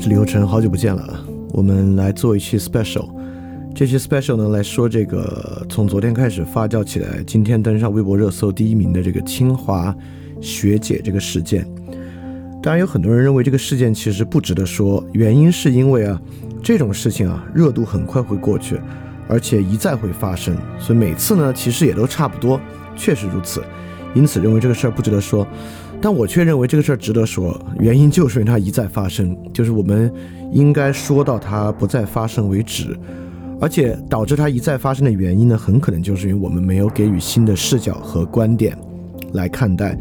大家好，我是李厚成，好久不见了。我们来做一期 special，这期 special 呢来说这个从昨天开始发酵起来，今天登上微博热搜第一名的这个清华学姐这个事件。当然有很多人认为这个事件其实不值得说，原因是因为啊这种事情啊热度很快会过去，而且一再会发生，所以每次呢其实也都差不多，确实如此，因此认为这个事儿不值得说。但我却认为这个事儿值得说，原因就是因为它一再发生，就是我们应该说到它不再发生为止，而且导致它一再发生的原因呢，很可能就是因为我们没有给予新的视角和观点来看待。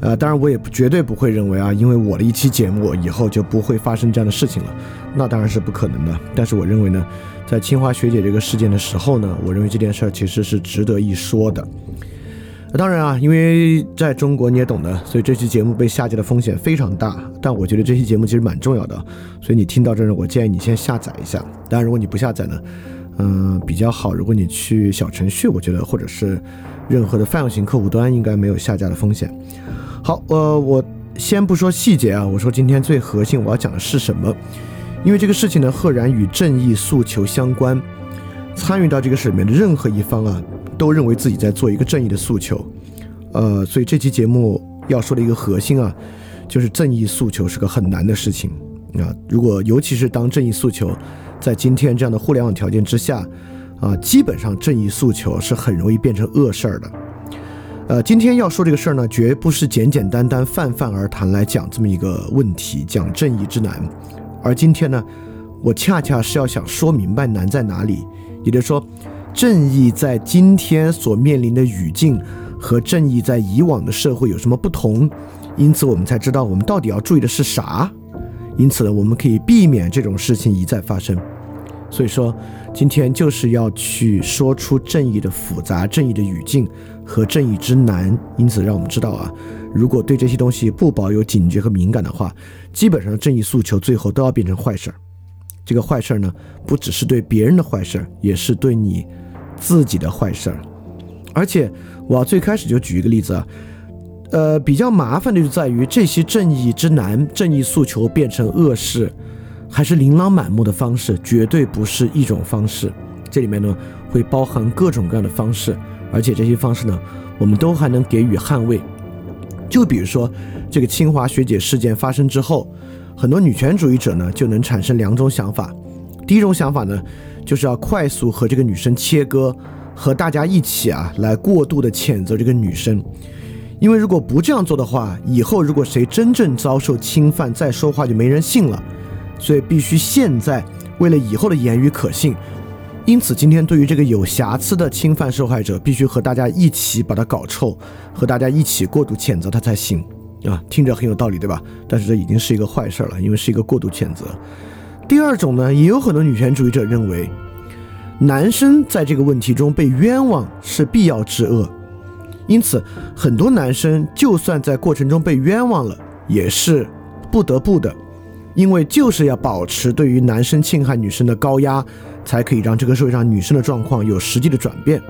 呃，当然我也绝对不会认为啊，因为我的一期节目以后就不会发生这样的事情了，那当然是不可能的。但是我认为呢，在清华学姐这个事件的时候呢，我认为这件事儿其实是值得一说的。当然啊，因为在中国你也懂的，所以这期节目被下架的风险非常大。但我觉得这期节目其实蛮重要的，所以你听到这儿，我建议你先下载一下。当然，如果你不下载呢，嗯，比较好。如果你去小程序，我觉得或者是任何的泛用型客户端，应该没有下架的风险。好，呃，我先不说细节啊，我说今天最核心我要讲的是什么？因为这个事情呢，赫然与正义诉求相关。参与到这个事里面的任何一方啊。都认为自己在做一个正义的诉求，呃，所以这期节目要说的一个核心啊，就是正义诉求是个很难的事情啊。如果尤其是当正义诉求在今天这样的互联网条件之下啊，基本上正义诉求是很容易变成恶事儿的。呃，今天要说这个事儿呢，绝不是简简单单泛泛而谈来讲这么一个问题，讲正义之难。而今天呢，我恰恰是要想说明白难在哪里，也就是说。正义在今天所面临的语境和正义在以往的社会有什么不同？因此，我们才知道我们到底要注意的是啥。因此呢，我们可以避免这种事情一再发生。所以说，今天就是要去说出正义的复杂、正义的语境和正义之难。因此，让我们知道啊，如果对这些东西不保有警觉和敏感的话，基本上正义诉求最后都要变成坏事儿。这个坏事儿呢，不只是对别人的坏事儿，也是对你。自己的坏事儿，而且我最开始就举一个例子啊，呃，比较麻烦的就在于这些正义之难、正义诉求变成恶事，还是琳琅满目的方式，绝对不是一种方式。这里面呢会包含各种各样的方式，而且这些方式呢，我们都还能给予捍卫。就比如说这个清华学姐事件发生之后，很多女权主义者呢就能产生两种想法，第一种想法呢。就是要快速和这个女生切割，和大家一起啊来过度的谴责这个女生，因为如果不这样做的话，以后如果谁真正遭受侵犯，再说话就没人信了，所以必须现在为了以后的言语可信，因此今天对于这个有瑕疵的侵犯受害者，必须和大家一起把它搞臭，和大家一起过度谴责他才行啊，听着很有道理，对吧？但是这已经是一个坏事了，因为是一个过度谴责。第二种呢，也有很多女权主义者认为，男生在这个问题中被冤枉是必要之恶，因此很多男生就算在过程中被冤枉了，也是不得不的，因为就是要保持对于男生侵害女生的高压，才可以让这个社会上女生的状况有实际的转变。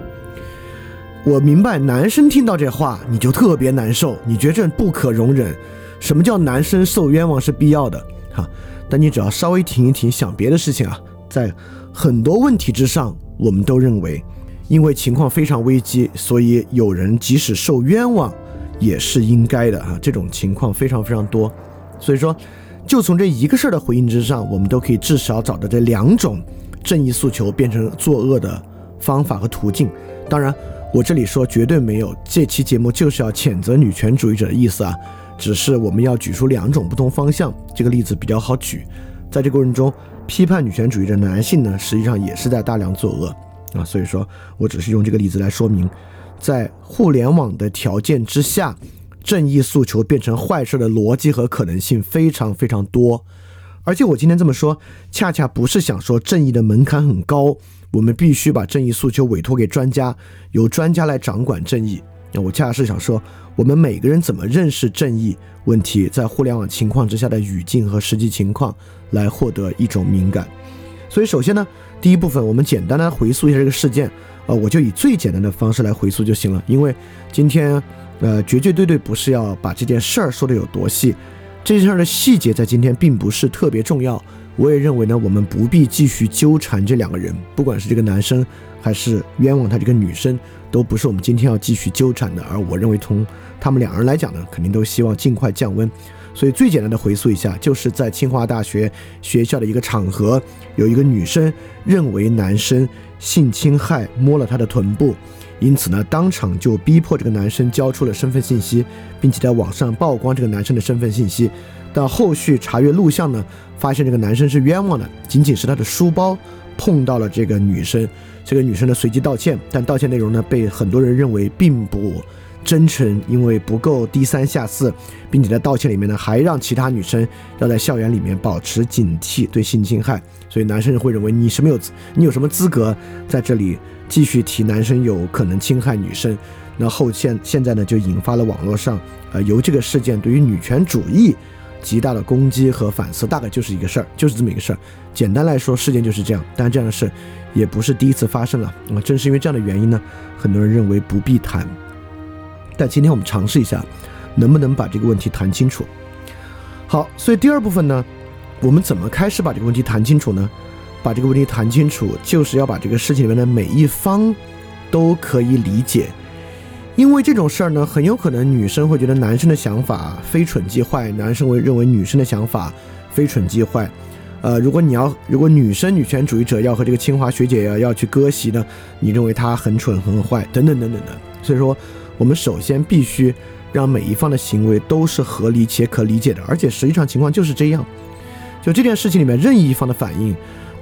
我明白，男生听到这话你就特别难受，你觉得这不可容忍。什么叫男生受冤枉是必要的？哈。但你只要稍微停一停，想别的事情啊，在很多问题之上，我们都认为，因为情况非常危机，所以有人即使受冤枉，也是应该的啊。这种情况非常非常多，所以说，就从这一个事儿的回应之上，我们都可以至少找到这两种正义诉求变成作恶的方法和途径。当然，我这里说绝对没有这期节目就是要谴责女权主义者的意思啊。只是我们要举出两种不同方向，这个例子比较好举。在这过程中，批判女权主义的男性呢，实际上也是在大量作恶啊。所以说我只是用这个例子来说明，在互联网的条件之下，正义诉求变成坏事的逻辑和可能性非常非常多。而且我今天这么说，恰恰不是想说正义的门槛很高，我们必须把正义诉求委托给专家，由专家来掌管正义。那我恰恰是想说。我们每个人怎么认识正义问题，在互联网情况之下的语境和实际情况，来获得一种敏感。所以，首先呢，第一部分我们简单的回溯一下这个事件，呃，我就以最简单的方式来回溯就行了。因为今天，呃，绝绝对对不是要把这件事儿说的有多细，这件事儿的细节在今天并不是特别重要。我也认为呢，我们不必继续纠缠这两个人，不管是这个男生还是冤枉他这个女生，都不是我们今天要继续纠缠的。而我认为，从他们两人来讲呢，肯定都希望尽快降温。所以最简单的回溯一下，就是在清华大学学校的一个场合，有一个女生认为男生性侵害，摸了她的臀部，因此呢，当场就逼迫这个男生交出了身份信息，并且在网上曝光这个男生的身份信息。到后续查阅录像呢，发现这个男生是冤枉的，仅仅是他的书包碰到了这个女生，这个女生呢随即道歉，但道歉内容呢被很多人认为并不。真诚，因为不够低三下四，并且在道歉里面呢，还让其他女生要在校园里面保持警惕，对性侵害。所以男生会认为你是没有，你有什么资格在这里继续提男生有可能侵害女生？那后现现在呢，就引发了网络上，呃，由这个事件对于女权主义极大的攻击和反思，大概就是一个事儿，就是这么一个事儿。简单来说，事件就是这样。但这样的事也不是第一次发生了。那正是因为这样的原因呢，很多人认为不必谈。但今天我们尝试一下，能不能把这个问题谈清楚？好，所以第二部分呢，我们怎么开始把这个问题谈清楚呢？把这个问题谈清楚，就是要把这个事情里面的每一方都可以理解，因为这种事儿呢，很有可能女生会觉得男生的想法非蠢即坏，男生会认为女生的想法非蠢即坏。呃，如果你要，如果女生女权主义者要和这个清华学姐要要去割席呢，你认为她很蠢很坏，等等等等的。所以说。我们首先必须让每一方的行为都是合理且可理解的，而且实际上情况就是这样。就这件事情里面，任意一方的反应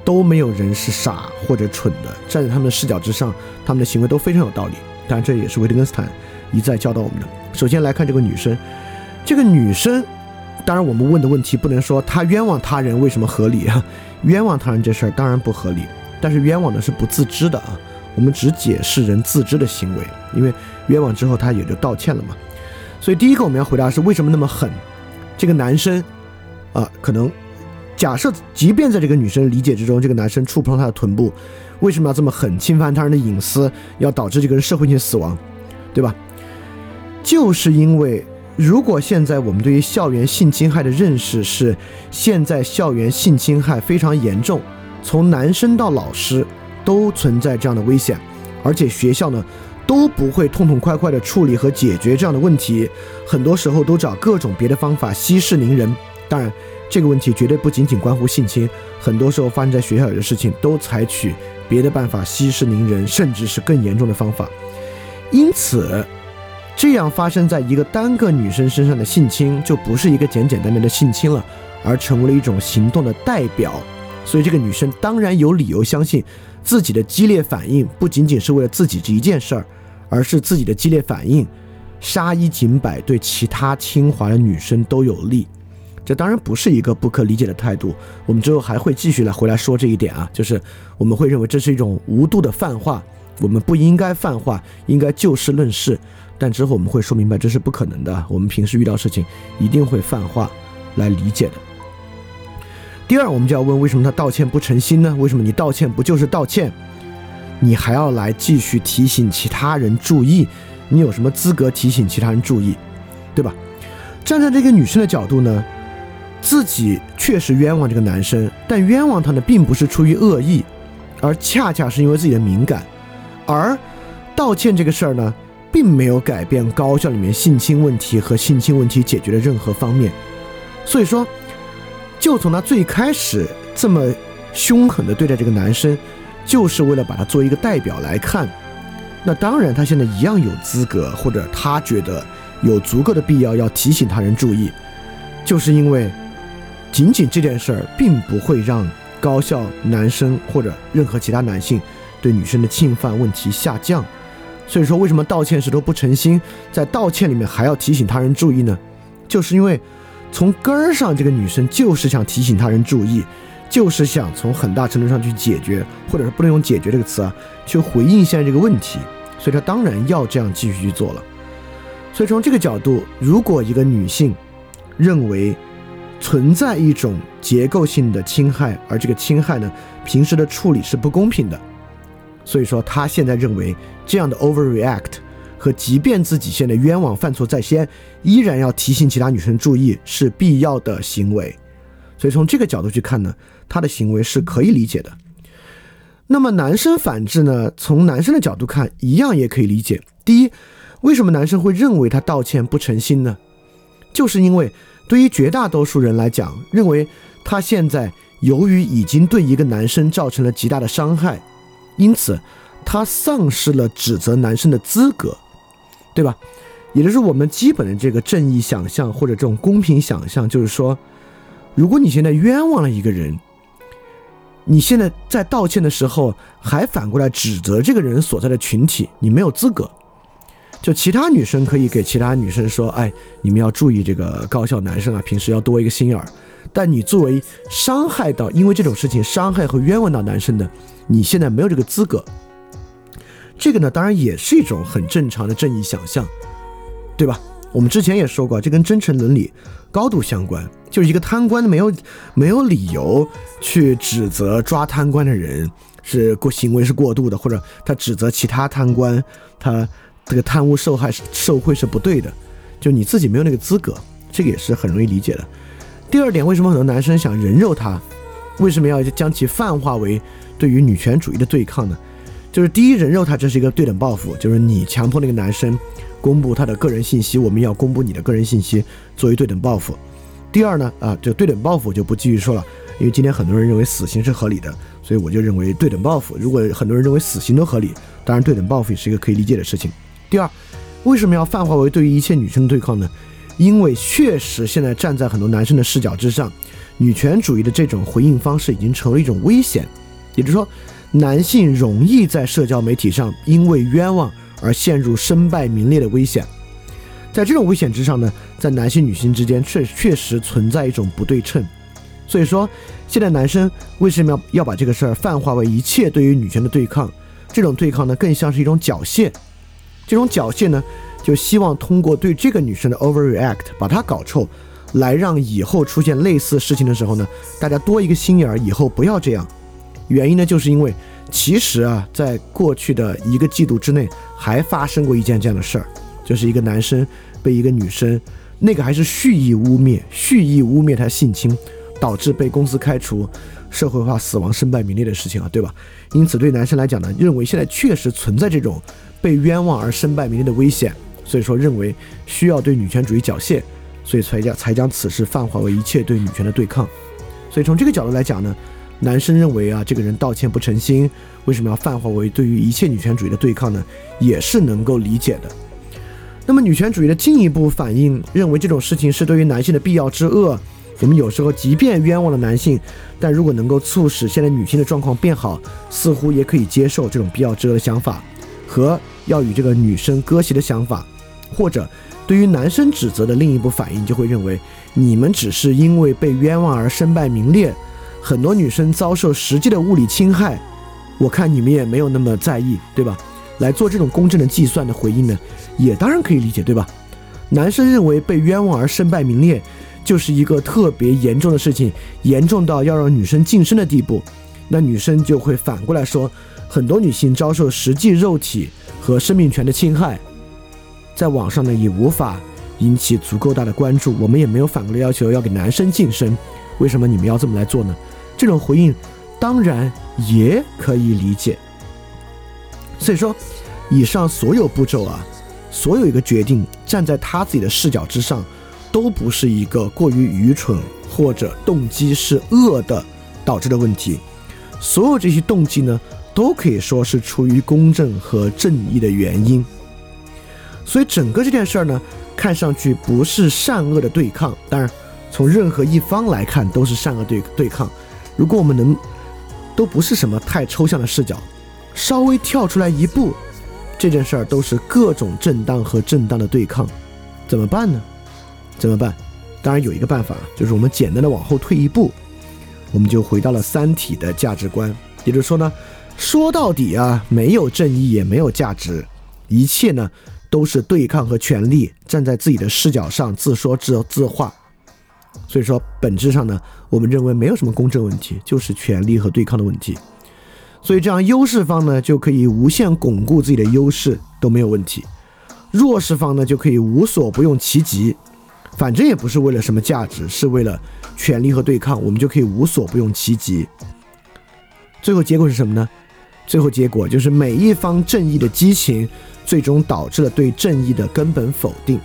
都没有人是傻或者蠢的，站在他们的视角之上，他们的行为都非常有道理。当然，这也是维特根斯坦一再教导我们的。首先来看这个女生，这个女生，当然我们问的问题不能说她冤枉他人为什么合理啊？冤枉他人这事儿当然不合理，但是冤枉的是不自知的啊。我们只解释人自知的行为，因为冤枉之后他也就道歉了嘛。所以第一个我们要回答是为什么那么狠？这个男生啊，可能假设即便在这个女生理解之中，这个男生触碰她的臀部，为什么要这么狠？侵犯他人的隐私，要导致这个人社会性死亡，对吧？就是因为如果现在我们对于校园性侵害的认识是现在校园性侵害非常严重，从男生到老师。都存在这样的危险，而且学校呢都不会痛痛快快的处理和解决这样的问题，很多时候都找各种别的方法息事宁人。当然，这个问题绝对不仅仅关乎性侵，很多时候发生在学校里的事情都采取别的办法息事宁人，甚至是更严重的方法。因此，这样发生在一个单个女生身上的性侵就不是一个简简单单的性侵了，而成为了一种行动的代表。所以，这个女生当然有理由相信。自己的激烈反应不仅仅是为了自己这一件事儿，而是自己的激烈反应，杀一儆百，对其他清华的女生都有利。这当然不是一个不可理解的态度。我们之后还会继续来回来说这一点啊，就是我们会认为这是一种无度的泛化，我们不应该泛化，应该就事论事。但之后我们会说明白，这是不可能的。我们平时遇到事情一定会泛化来理解的。第二，我们就要问，为什么他道歉不诚心呢？为什么你道歉不就是道歉，你还要来继续提醒其他人注意？你有什么资格提醒其他人注意，对吧？站在这个女生的角度呢，自己确实冤枉这个男生，但冤枉他呢，并不是出于恶意，而恰恰是因为自己的敏感。而道歉这个事儿呢，并没有改变高校里面性侵问题和性侵问题解决的任何方面，所以说。就从他最开始这么凶狠的对待这个男生，就是为了把他做一个代表来看。那当然，他现在一样有资格，或者他觉得有足够的必要要提醒他人注意，就是因为仅仅这件事儿，并不会让高校男生或者任何其他男性对女生的侵犯问题下降。所以说，为什么道歉时都不诚心，在道歉里面还要提醒他人注意呢？就是因为。从根儿上，这个女生就是想提醒他人注意，就是想从很大程度上去解决，或者是不能用“解决”这个词啊，去回应现在这个问题。所以她当然要这样继续去做了。所以从这个角度，如果一个女性认为存在一种结构性的侵害，而这个侵害呢，平时的处理是不公平的，所以说他现在认为这样的 overreact 和即便自己现在冤枉犯错在先，依然要提醒其他女生注意是必要的行为。所以从这个角度去看呢，他的行为是可以理解的。那么男生反制呢？从男生的角度看，一样也可以理解。第一，为什么男生会认为他道歉不诚心呢？就是因为对于绝大多数人来讲，认为他现在由于已经对一个男生造成了极大的伤害，因此他丧失了指责男生的资格，对吧？也就是我们基本的这个正义想象或者这种公平想象，就是说，如果你现在冤枉了一个人。你现在在道歉的时候，还反过来指责这个人所在的群体，你没有资格。就其他女生可以给其他女生说：“哎，你们要注意这个高校男生啊，平时要多一个心眼儿。”但你作为伤害到因为这种事情伤害和冤枉到男生的，你现在没有这个资格。这个呢，当然也是一种很正常的正义想象，对吧？我们之前也说过，这跟真诚伦理高度相关。就是一个贪官没有没有理由去指责抓贪官的人是过行为是过度的，或者他指责其他贪官他这个贪污受害受贿是不对的，就你自己没有那个资格，这个也是很容易理解的。第二点，为什么很多男生想人肉他？为什么要将其泛化为对于女权主义的对抗呢？就是第一，人肉他这是一个对等报复，就是你强迫那个男生。公布他的个人信息，我们要公布你的个人信息作为对等报复。第二呢，啊，这对等报复就不继续说了，因为今天很多人认为死刑是合理的，所以我就认为对等报复。如果很多人认为死刑都合理，当然对等报复也是一个可以理解的事情。第二，为什么要泛化为对于一切女生的对抗呢？因为确实现在站在很多男生的视角之上，女权主义的这种回应方式已经成为一种危险，也就是说，男性容易在社交媒体上因为冤枉。而陷入身败名裂的危险，在这种危险之上呢，在男性女性之间确确实存在一种不对称，所以说现在男生为什么要要把这个事儿泛化为一切对于女权的对抗？这种对抗呢，更像是一种缴械，这种缴械呢，就希望通过对这个女生的 overreact 把她搞臭，来让以后出现类似事情的时候呢，大家多一个心眼儿，以后不要这样。原因呢，就是因为。其实啊，在过去的一个季度之内，还发生过一件这样的事儿，就是一个男生被一个女生，那个还是蓄意污蔑、蓄意污蔑他性侵，导致被公司开除、社会化死亡、身败名裂的事情啊，对吧？因此，对男生来讲呢，认为现在确实存在这种被冤枉而身败名裂的危险，所以说认为需要对女权主义缴械，所以才将才将此事泛化为一切对女权的对抗。所以从这个角度来讲呢。男生认为啊，这个人道歉不诚心，为什么要泛化为对于一切女权主义的对抗呢？也是能够理解的。那么女权主义的进一步反应，认为这种事情是对于男性的必要之恶。我们有时候即便冤枉了男性，但如果能够促使现在女性的状况变好，似乎也可以接受这种必要之恶的想法，和要与这个女生割席的想法。或者对于男生指责的另一步反应，就会认为你们只是因为被冤枉而身败名裂。很多女生遭受实际的物理侵害，我看你们也没有那么在意，对吧？来做这种公正的计算的回应呢，也当然可以理解，对吧？男生认为被冤枉而身败名裂，就是一个特别严重的事情，严重到要让女生晋升的地步，那女生就会反过来说，很多女性遭受实际肉体和生命权的侵害，在网上呢也无法引起足够大的关注，我们也没有反过来要求要给男生晋升，为什么你们要这么来做呢？这种回应当然也可以理解，所以说，以上所有步骤啊，所有一个决定站在他自己的视角之上，都不是一个过于愚蠢或者动机是恶的导致的问题，所有这些动机呢，都可以说是出于公正和正义的原因，所以整个这件事儿呢，看上去不是善恶的对抗，当然从任何一方来看都是善恶对对抗。如果我们能都不是什么太抽象的视角，稍微跳出来一步，这件事儿都是各种正当和正当的对抗，怎么办呢？怎么办？当然有一个办法，就是我们简单的往后退一步，我们就回到了《三体》的价值观。也就是说呢，说到底啊，没有正义也没有价值，一切呢都是对抗和权力，站在自己的视角上自说自自话。所以说，本质上呢，我们认为没有什么公正问题，就是权力和对抗的问题。所以这样优势方呢，就可以无限巩固自己的优势都没有问题。弱势方呢就可以无所不用其极，反正也不是为了什么价值，是为了权力和对抗，我们就可以无所不用其极。最后结果是什么呢？最后结果就是每一方正义的激情，最终导致了对正义的根本否定。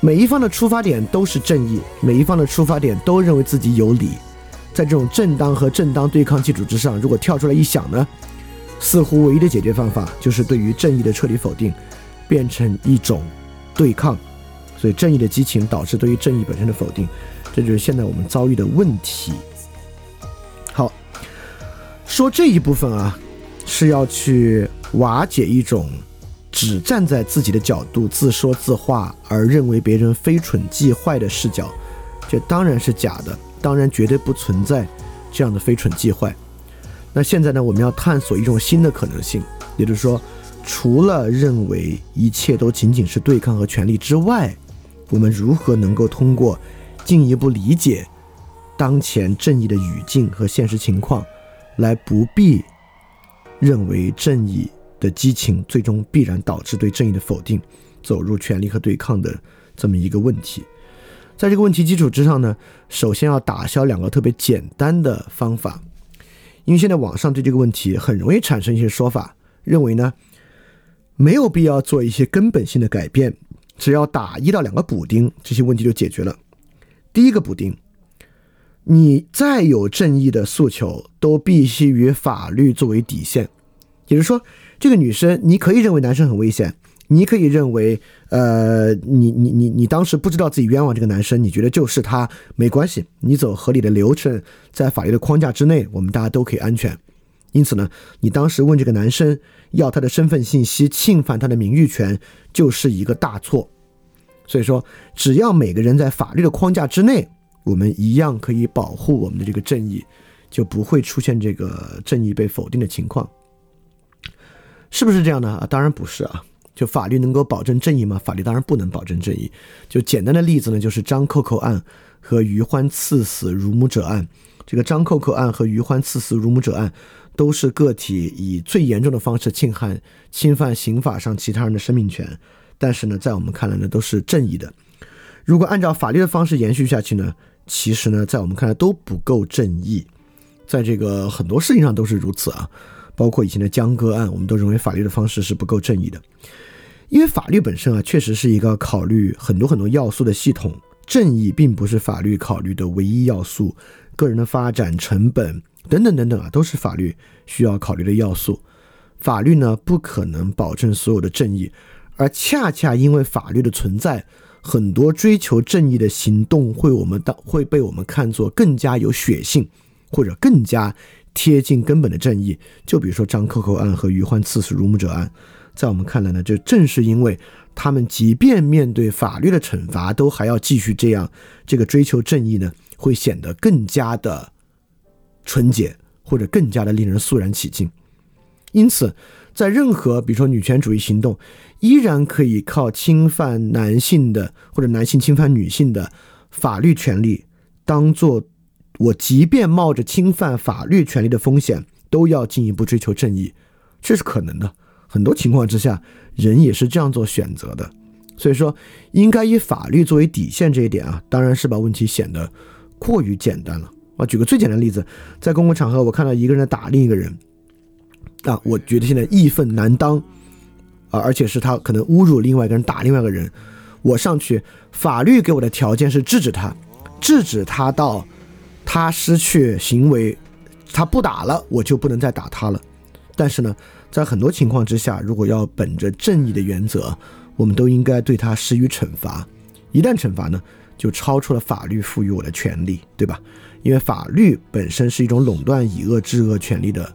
每一方的出发点都是正义，每一方的出发点都认为自己有理。在这种正当和正当对抗基础之上，如果跳出来一想呢，似乎唯一的解决方法就是对于正义的彻底否定，变成一种对抗。所以正义的激情导致对于正义本身的否定，这就是现在我们遭遇的问题。说这一部分啊。是要去瓦解一种只站在自己的角度自说自话而认为别人非蠢即坏的视角，这当然是假的，当然绝对不存在这样的非蠢即坏。那现在呢，我们要探索一种新的可能性，也就是说，除了认为一切都仅仅是对抗和权力之外，我们如何能够通过进一步理解当前正义的语境和现实情况，来不必。认为正义的激情最终必然导致对正义的否定，走入权力和对抗的这么一个问题。在这个问题基础之上呢，首先要打消两个特别简单的方法，因为现在网上对这个问题很容易产生一些说法，认为呢没有必要做一些根本性的改变，只要打一到两个补丁，这些问题就解决了。第一个补丁。你再有正义的诉求，都必须与法律作为底线。也就是说，这个女生，你可以认为男生很危险，你可以认为，呃，你你你你当时不知道自己冤枉这个男生，你觉得就是他，没关系，你走合理的流程，在法律的框架之内，我们大家都可以安全。因此呢，你当时问这个男生要他的身份信息，侵犯他的名誉权，就是一个大错。所以说，只要每个人在法律的框架之内。我们一样可以保护我们的这个正义，就不会出现这个正义被否定的情况，是不是这样呢？啊，当然不是啊。就法律能够保证正义吗？法律当然不能保证正义。就简单的例子呢，就是张扣扣案和于欢刺死乳母者案。这个张扣扣案和于欢刺死乳母者案，都是个体以最严重的方式侵害、侵犯刑法上其他人的生命权，但是呢，在我们看来呢，都是正义的。如果按照法律的方式延续下去呢？其实呢，在我们看来都不够正义，在这个很多事情上都是如此啊，包括以前的江歌案，我们都认为法律的方式是不够正义的，因为法律本身啊，确实是一个考虑很多很多要素的系统，正义并不是法律考虑的唯一要素，个人的发展、成本等等等等啊，都是法律需要考虑的要素，法律呢不可能保证所有的正义，而恰恰因为法律的存在。很多追求正义的行动会我们当会被我们看作更加有血性，或者更加贴近根本的正义。就比如说张扣扣案和余欢刺死乳母者案，在我们看来呢，就正是因为他们即便面对法律的惩罚，都还要继续这样，这个追求正义呢，会显得更加的纯洁，或者更加的令人肃然起敬。因此，在任何比如说女权主义行动。依然可以靠侵犯男性的或者男性侵犯女性的法律权利，当做我即便冒着侵犯法律权利的风险，都要进一步追求正义，这是可能的。很多情况之下，人也是这样做选择的。所以说，应该以法律作为底线这一点啊，当然是把问题显得过于简单了啊。举个最简单的例子，在公共场合，我看到一个人在打另一个人，啊，我觉得现在义愤难当。啊，而且是他可能侮辱另外一个人，打另外一个人，我上去，法律给我的条件是制止他，制止他到他失去行为，他不打了，我就不能再打他了。但是呢，在很多情况之下，如果要本着正义的原则，我们都应该对他施予惩罚。一旦惩罚呢，就超出了法律赋予我的权利，对吧？因为法律本身是一种垄断以恶制恶权利的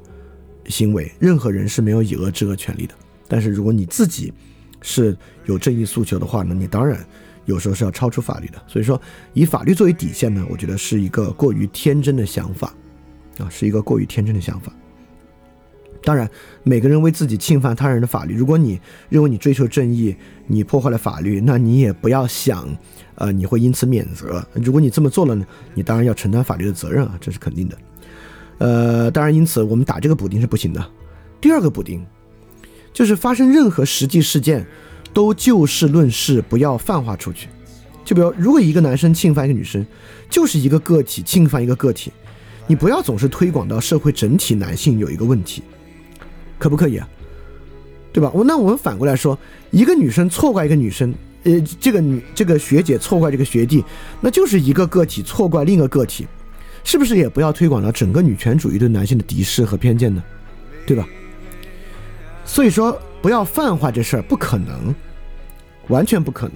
行为，任何人是没有以恶制恶权利的。但是如果你自己是有正义诉求的话呢，你当然有时候是要超出法律的。所以说，以法律作为底线呢，我觉得是一个过于天真的想法，啊，是一个过于天真的想法。当然，每个人为自己侵犯他人的法律，如果你认为你追求正义，你破坏了法律，那你也不要想，呃，你会因此免责。如果你这么做了呢，你当然要承担法律的责任啊，这是肯定的。呃，当然，因此我们打这个补丁是不行的。第二个补丁。就是发生任何实际事件，都就事论事，不要泛化出去。就比如，如果一个男生侵犯一个女生，就是一个个体侵犯一个个体，你不要总是推广到社会整体男性有一个问题，可不可以啊？对吧？我那我们反过来说，一个女生错怪一个女生，呃，这个女这个学姐错怪这个学弟，那就是一个个体错怪另一个个体，是不是也不要推广到整个女权主义对男性的敌视和偏见呢？对吧？所以说，不要泛化这事儿，不可能，完全不可能。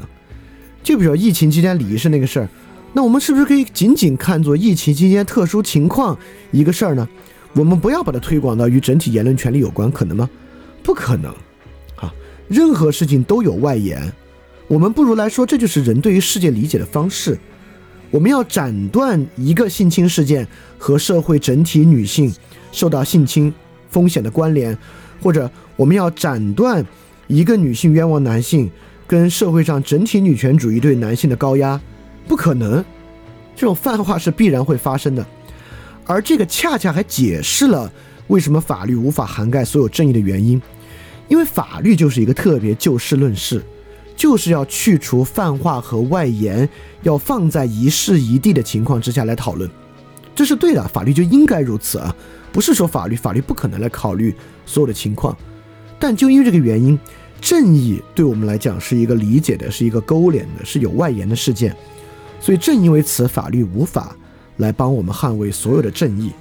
就比如说疫情期间礼仪是那个事儿，那我们是不是可以仅仅看作疫情期间特殊情况一个事儿呢？我们不要把它推广到与整体言论权利有关，可能吗？不可能。啊，任何事情都有外延，我们不如来说，这就是人对于世界理解的方式。我们要斩断一个性侵事件和社会整体女性受到性侵风险的关联。或者我们要斩断一个女性冤枉男性跟社会上整体女权主义对男性的高压，不可能，这种泛化是必然会发生的，而这个恰恰还解释了为什么法律无法涵盖所有正义的原因，因为法律就是一个特别就事论事，就是要去除泛化和外延，要放在一事一地的情况之下来讨论，这是对的，法律就应该如此啊。不是说法律，法律不可能来考虑所有的情况，但就因为这个原因，正义对我们来讲是一个理解的，是一个勾连的，是有外延的事件，所以正因为此，法律无法来帮我们捍卫所有的正义，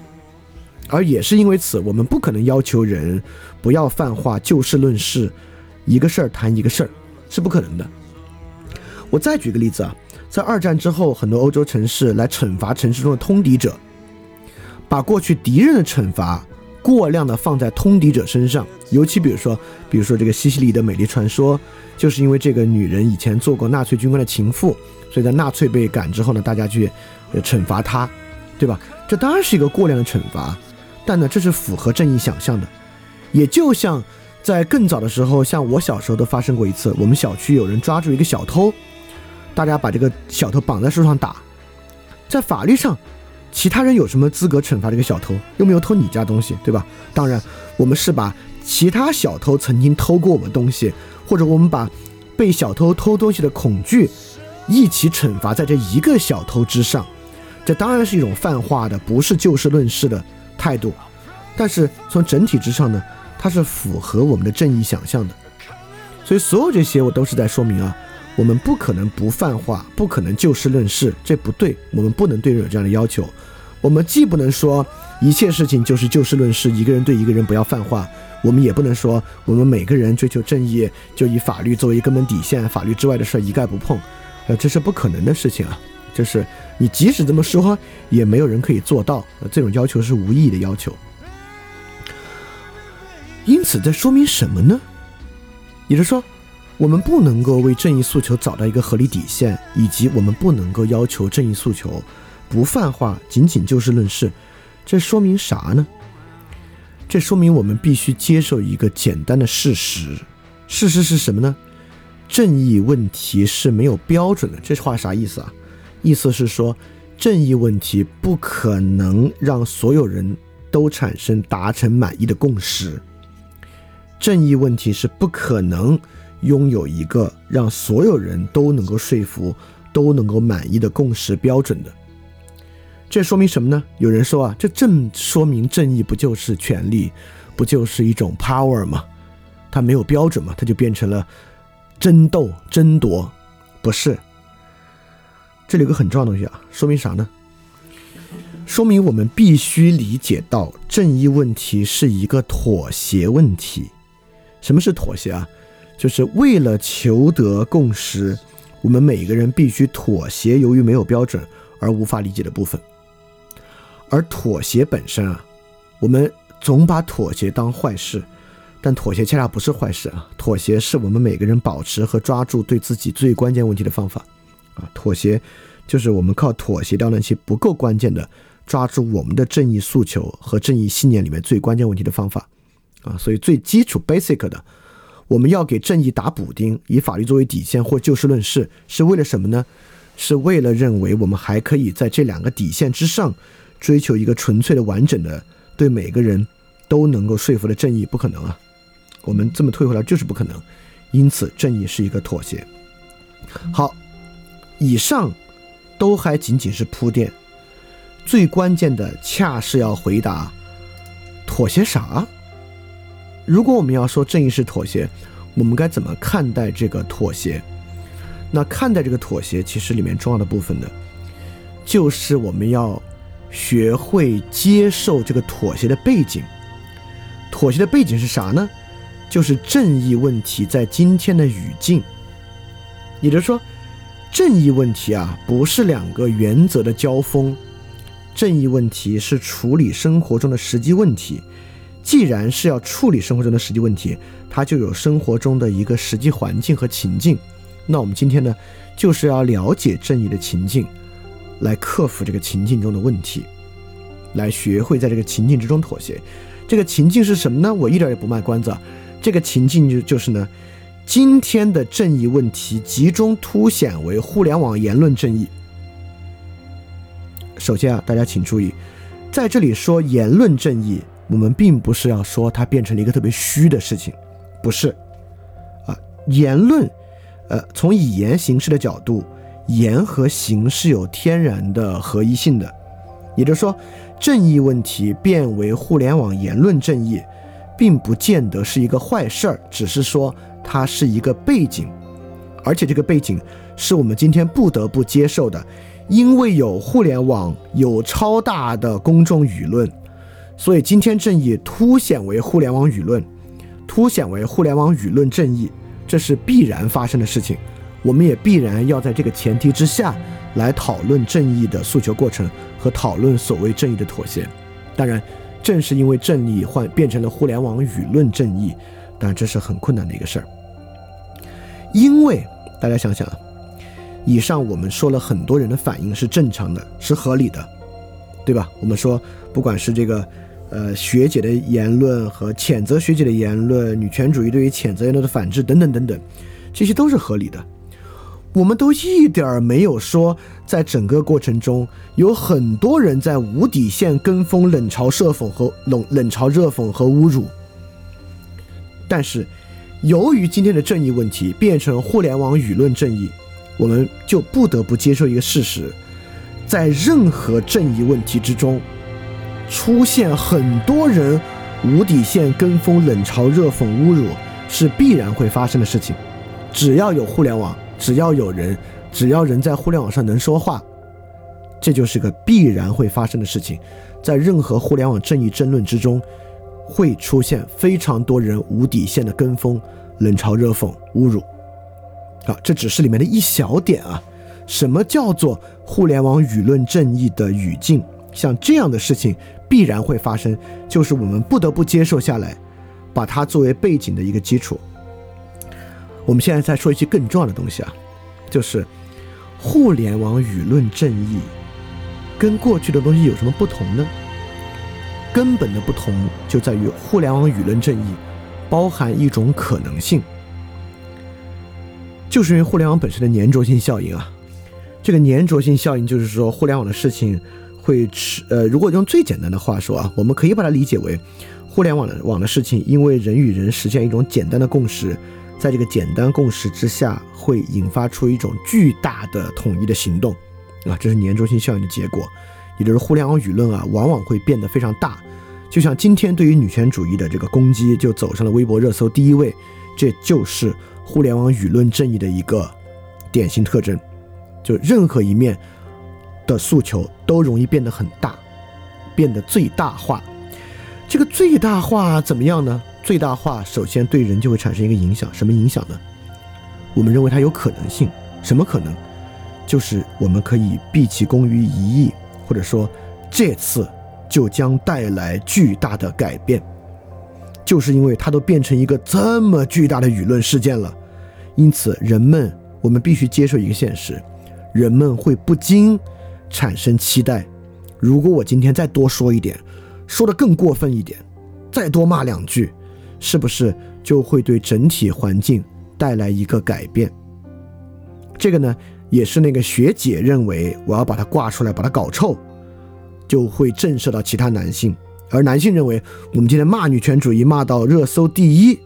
而也是因为此，我们不可能要求人不要泛化，就事论事，一个事儿谈一个事儿，是不可能的。我再举个例子啊，在二战之后，很多欧洲城市来惩罚城市中的通敌者。把过去敌人的惩罚过量的放在通敌者身上，尤其比如说，比如说这个西西里的美丽传说，就是因为这个女人以前做过纳粹军官的情妇，所以在纳粹被赶之后呢，大家去惩罚她，对吧？这当然是一个过量的惩罚，但呢，这是符合正义想象的。也就像在更早的时候，像我小时候都发生过一次，我们小区有人抓住一个小偷，大家把这个小偷绑在树上打，在法律上。其他人有什么资格惩罚这个小偷？又没有偷你家东西，对吧？当然，我们是把其他小偷曾经偷过我们东西，或者我们把被小偷偷东西的恐惧一起惩罚在这一个小偷之上。这当然是一种泛化的，不是就事论事的态度。但是从整体之上呢，它是符合我们的正义想象的。所以所有这些我都是在说明啊。我们不可能不泛化，不可能就事论事，这不对。我们不能对人有这样的要求。我们既不能说一切事情就是就事论事，一个人对一个人不要泛化；我们也不能说我们每个人追求正义就以法律作为根本底线，法律之外的事一概不碰。呃，这是不可能的事情啊！就是你即使这么说，也没有人可以做到。呃这种要求是无意义的要求。因此，这说明什么呢？也就是说。我们不能够为正义诉求找到一个合理底线，以及我们不能够要求正义诉求不泛化，仅仅就事论事。这说明啥呢？这说明我们必须接受一个简单的事实。事实是什么呢？正义问题是没有标准的。这话啥意思啊？意思是说，正义问题不可能让所有人都产生达成满意的共识。正义问题是不可能。拥有一个让所有人都能够说服、都能够满意的共识标准的，这说明什么呢？有人说啊，这正说明正义不就是权利，不就是一种 power 吗？它没有标准嘛，它就变成了争斗、争夺，不是？这里有个很重要的东西啊，说明啥呢？说明我们必须理解到正义问题是一个妥协问题。什么是妥协啊？就是为了求得共识，我们每个人必须妥协，由于没有标准而无法理解的部分。而妥协本身啊，我们总把妥协当坏事，但妥协恰恰不是坏事啊。妥协是我们每个人保持和抓住对自己最关键问题的方法啊。妥协就是我们靠妥协掉那些不够关键的，抓住我们的正义诉求和正义信念里面最关键问题的方法啊。所以最基础 basic 的。我们要给正义打补丁，以法律作为底线或就事论事，是为了什么呢？是为了认为我们还可以在这两个底线之上，追求一个纯粹的、完整的、对每个人都能够说服的正义。不可能啊！我们这么退回来就是不可能，因此正义是一个妥协。好，以上都还仅仅是铺垫，最关键的恰是要回答妥协啥？如果我们要说正义是妥协，我们该怎么看待这个妥协？那看待这个妥协，其实里面重要的部分呢，就是我们要学会接受这个妥协的背景。妥协的背景是啥呢？就是正义问题在今天的语境。也就是说，正义问题啊，不是两个原则的交锋，正义问题是处理生活中的实际问题。既然是要处理生活中的实际问题，它就有生活中的一个实际环境和情境。那我们今天呢，就是要了解正义的情境，来克服这个情境中的问题，来学会在这个情境之中妥协。这个情境是什么呢？我一点也不卖关子，这个情境就就是呢。今天的正义问题集中凸显为互联网言论正义。首先啊，大家请注意，在这里说言论正义，我们并不是要说它变成了一个特别虚的事情，不是啊。言论，呃，从以言形式的角度，言和行是有天然的合一性的，也就是说，正义问题变为互联网言论正义，并不见得是一个坏事儿，只是说。它是一个背景，而且这个背景是我们今天不得不接受的，因为有互联网，有超大的公众舆论，所以今天正义凸显为互联网舆论，凸显为互联网舆论正义，这是必然发生的事情。我们也必然要在这个前提之下来讨论正义的诉求过程和讨论所谓正义的妥协。当然，正是因为正义换变成了互联网舆论正义。但这是很困难的一个事儿，因为大家想想啊，以上我们说了很多人的反应是正常的，是合理的，对吧？我们说，不管是这个，呃，学姐的言论和谴责学姐的言论，女权主义对于谴责言论的反制等等等等，这些都是合理的。我们都一点儿没有说，在整个过程中有很多人在无底线跟风、冷嘲热讽和冷冷嘲热讽和侮辱。但是，由于今天的正义问题变成互联网舆论正义，我们就不得不接受一个事实：在任何正义问题之中，出现很多人无底线跟风、冷嘲热讽、侮辱，是必然会发生的事情。只要有互联网，只要有人，只要人在互联网上能说话，这就是个必然会发生的事情。在任何互联网正义争论之中。会出现非常多人无底线的跟风、冷嘲热讽、侮辱，啊，这只是里面的一小点啊。什么叫做互联网舆论正义的语境？像这样的事情必然会发生，就是我们不得不接受下来，把它作为背景的一个基础。我们现在再说一些更重要的东西啊，就是互联网舆论正义跟过去的东西有什么不同呢？根本的不同就在于互联网舆论正义包含一种可能性，就是因为互联网本身的粘着性效应啊。这个粘着性效应就是说，互联网的事情会持呃，如果用最简单的话说啊，我们可以把它理解为互联网的网的事情，因为人与人实现一种简单的共识，在这个简单共识之下，会引发出一种巨大的统一的行动啊，这是粘着性效应的结果。也就是互联网舆论啊，往往会变得非常大，就像今天对于女权主义的这个攻击，就走上了微博热搜第一位，这就是互联网舆论正义的一个典型特征。就任何一面的诉求都容易变得很大，变得最大化。这个最大化怎么样呢？最大化首先对人就会产生一个影响，什么影响呢？我们认为它有可能性，什么可能？就是我们可以毕其功于一役。或者说，这次就将带来巨大的改变，就是因为它都变成一个这么巨大的舆论事件了。因此，人们我们必须接受一个现实：人们会不禁产生期待。如果我今天再多说一点，说的更过分一点，再多骂两句，是不是就会对整体环境带来一个改变？这个呢？也是那个学姐认为，我要把它挂出来，把它搞臭，就会震慑到其他男性。而男性认为，我们今天骂女权主义骂到热搜第一，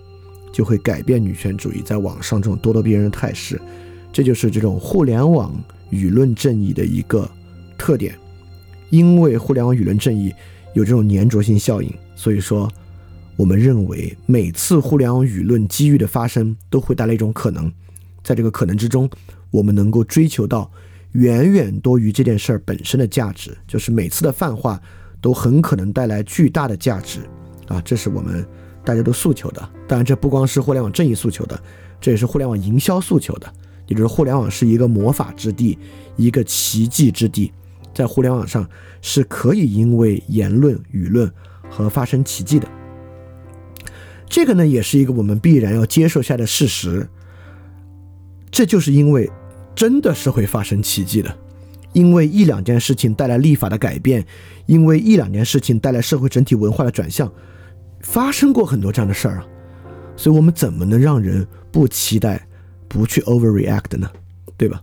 就会改变女权主义在网上这种咄咄逼人的态势。这就是这种互联网舆论正义的一个特点。因为互联网舆论正义有这种粘着性效应，所以说，我们认为每次互联网舆论机遇的发生都会带来一种可能，在这个可能之中，我们能够追求到远远多于这件事儿本身的价值，就是每次的泛化都很可能带来巨大的价值啊！这是我们大家都诉求的。当然，这不光是互联网正义诉求的，这也是互联网营销诉求的。也就是互联网是一个魔法之地，一个奇迹之地，在互联网上是可以因为言论、舆论和发生奇迹的。这个呢，也是一个我们必然要接受下的事实。这就是因为真的是会发生奇迹的，因为一两件事情带来立法的改变，因为一两件事情带来社会整体文化的转向，发生过很多这样的事儿啊。所以我们怎么能让人不期待？不去 overreact 呢，对吧？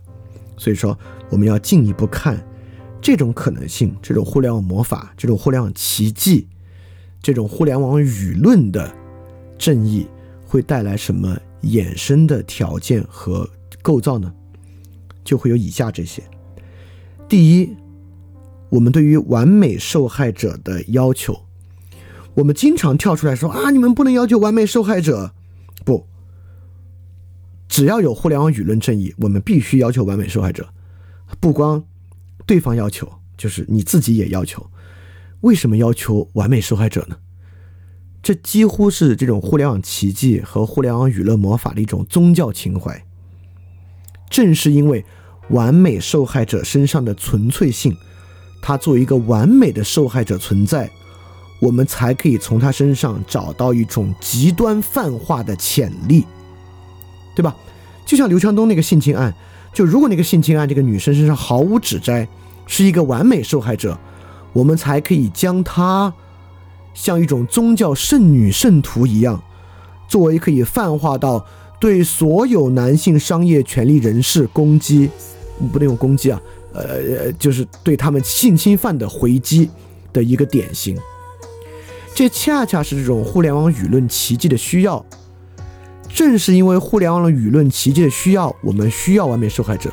所以说，我们要进一步看这种可能性，这种互联网魔法，这种互联网奇迹，这种互联网舆论的正义会带来什么衍生的条件和构造呢？就会有以下这些：第一，我们对于完美受害者的要求，我们经常跳出来说啊，你们不能要求完美受害者，只要有互联网舆论正义，我们必须要求完美受害者。不光对方要求，就是你自己也要求。为什么要求完美受害者呢？这几乎是这种互联网奇迹和互联网娱乐魔法的一种宗教情怀。正是因为完美受害者身上的纯粹性，他作为一个完美的受害者存在，我们才可以从他身上找到一种极端泛化的潜力。对吧？就像刘强东那个性侵案，就如果那个性侵案这个女生身上毫无指摘，是一个完美受害者，我们才可以将她像一种宗教圣女圣徒一样，作为可以泛化到对所有男性商业权利人士攻击，不能用攻击啊，呃，就是对他们性侵犯的回击的一个典型。这恰恰是这种互联网舆论奇迹的需要。正是因为互联网的舆论奇迹的需要，我们需要完美受害者，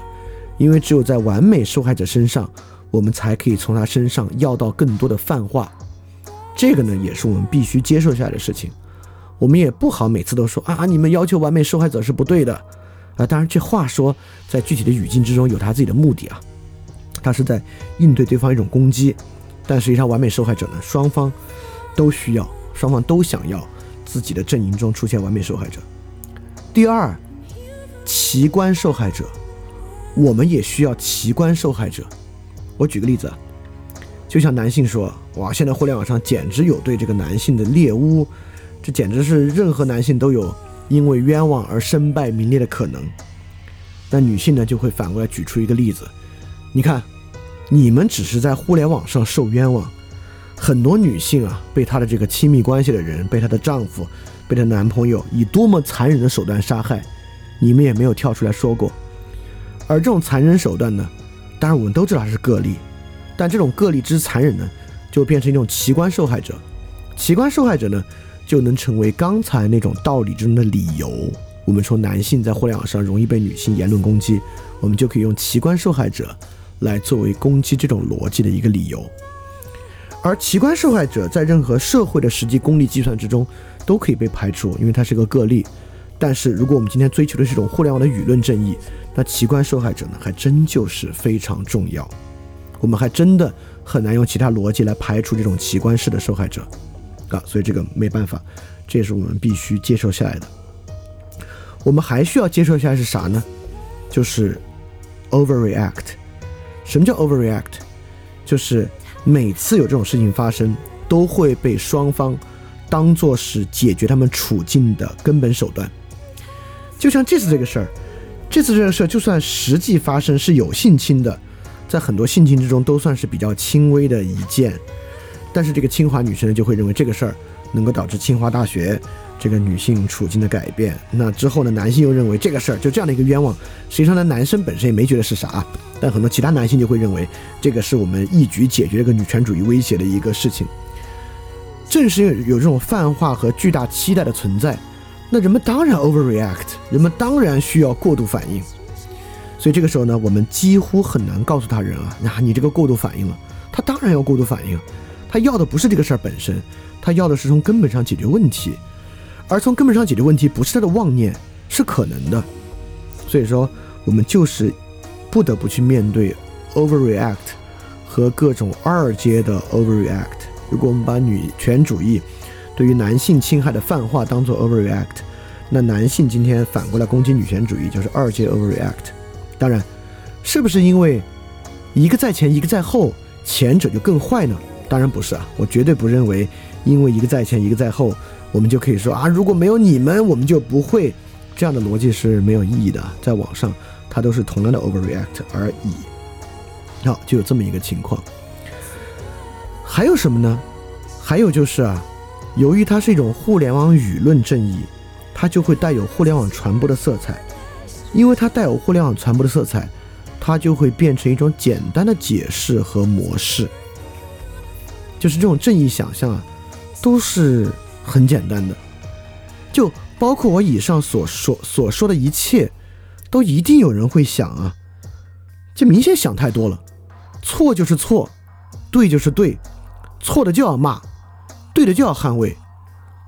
因为只有在完美受害者身上，我们才可以从他身上要到更多的泛化。这个呢，也是我们必须接受下来的事情。我们也不好每次都说啊，你们要求完美受害者是不对的啊。当然，这话说在具体的语境之中有他自己的目的啊，他是在应对对方一种攻击。但实际上，完美受害者呢，双方都需要，双方都想要自己的阵营中出现完美受害者。第二，奇观受害者，我们也需要奇观受害者。我举个例子，就像男性说：“哇，现在互联网上简直有对这个男性的猎污，这简直是任何男性都有因为冤枉而身败名裂的可能。”那女性呢，就会反过来举出一个例子：“你看，你们只是在互联网上受冤枉，很多女性啊，被她的这个亲密关系的人，被她的丈夫。”被她男朋友以多么残忍的手段杀害，你们也没有跳出来说过。而这种残忍手段呢，当然我们都知道它是个例，但这种个例之残忍呢，就变成一种奇观受害者。奇观受害者呢，就能成为刚才那种道理中的理由。我们说男性在互联网上容易被女性言论攻击，我们就可以用奇观受害者来作为攻击这种逻辑的一个理由。而奇观受害者在任何社会的实际功利计算之中。都可以被排除，因为它是个个例。但是，如果我们今天追求的是一种互联网的舆论正义，那奇观受害者呢，还真就是非常重要。我们还真的很难用其他逻辑来排除这种奇观式的受害者啊，所以这个没办法，这也是我们必须接受下来的。我们还需要接受下来是啥呢？就是 overreact。什么叫 overreact？就是每次有这种事情发生，都会被双方。当做是解决他们处境的根本手段，就像这次这个事儿，这次这个事儿就算实际发生是有性侵的，在很多性侵之中都算是比较轻微的一件，但是这个清华女生就会认为这个事儿能够导致清华大学这个女性处境的改变。那之后呢，男性又认为这个事儿就这样的一个冤枉，实际上呢，男生本身也没觉得是啥，但很多其他男性就会认为这个是我们一举解决这个女权主义威胁的一个事情。正是有这种泛化和巨大期待的存在，那人们当然 overreact，人们当然需要过度反应。所以这个时候呢，我们几乎很难告诉他人啊，那你这个过度反应了，他当然要过度反应，他要的不是这个事儿本身，他要的是从根本上解决问题，而从根本上解决问题不是他的妄念，是可能的。所以说，我们就是不得不去面对 overreact 和各种二阶的 overreact。如果我们把女权主义对于男性侵害的泛化当做 overreact，那男性今天反过来攻击女权主义就是二阶 overreact。当然，是不是因为一个在前一个在后，前者就更坏呢？当然不是啊，我绝对不认为因为一个在前一个在后，我们就可以说啊，如果没有你们，我们就不会。这样的逻辑是没有意义的，在网上它都是同样的 overreact 而已。好，就有这么一个情况。还有什么呢？还有就是啊，由于它是一种互联网舆论正义，它就会带有互联网传播的色彩。因为它带有互联网传播的色彩，它就会变成一种简单的解释和模式。就是这种正义想象啊，都是很简单的，就包括我以上所说所说的一切，都一定有人会想啊，这明显想太多了，错就是错，对就是对，错的就要骂，对的就要捍卫。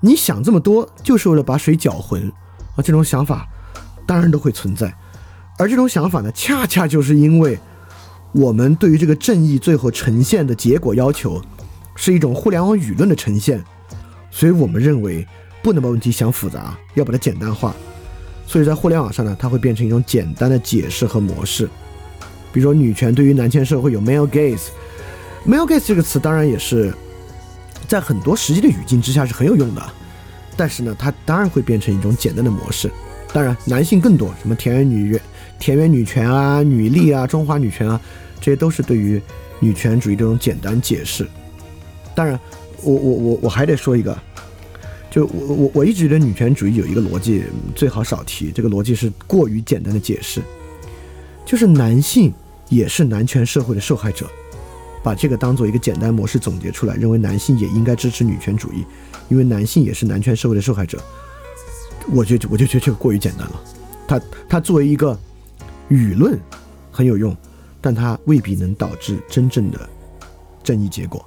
你想这么多，就是为了把水搅浑啊！这种想法。当然都会存在，而这种想法呢，恰恰就是因为我们对于这个正义最后呈现的结果要求是一种互联网舆论的呈现，所以我们认为不能把问题想复杂，要把它简单化。所以在互联网上呢，它会变成一种简单的解释和模式。比如说，女权对于男权社会有 male gaze m a l g a z e 这个词当然也是在很多实际的语境之下是很有用的，但是呢，它当然会变成一种简单的模式。当然，男性更多，什么田园女、田园女权啊、女力啊、中华女权啊，这些都是对于女权主义这种简单解释。当然，我我我我还得说一个，就我我我一直觉得女权主义有一个逻辑最好少提，这个逻辑是过于简单的解释，就是男性也是男权社会的受害者，把这个当做一个简单模式总结出来，认为男性也应该支持女权主义，因为男性也是男权社会的受害者。我就我就觉得这个过于简单了，它它作为一个舆论很有用，但它未必能导致真正的正义结果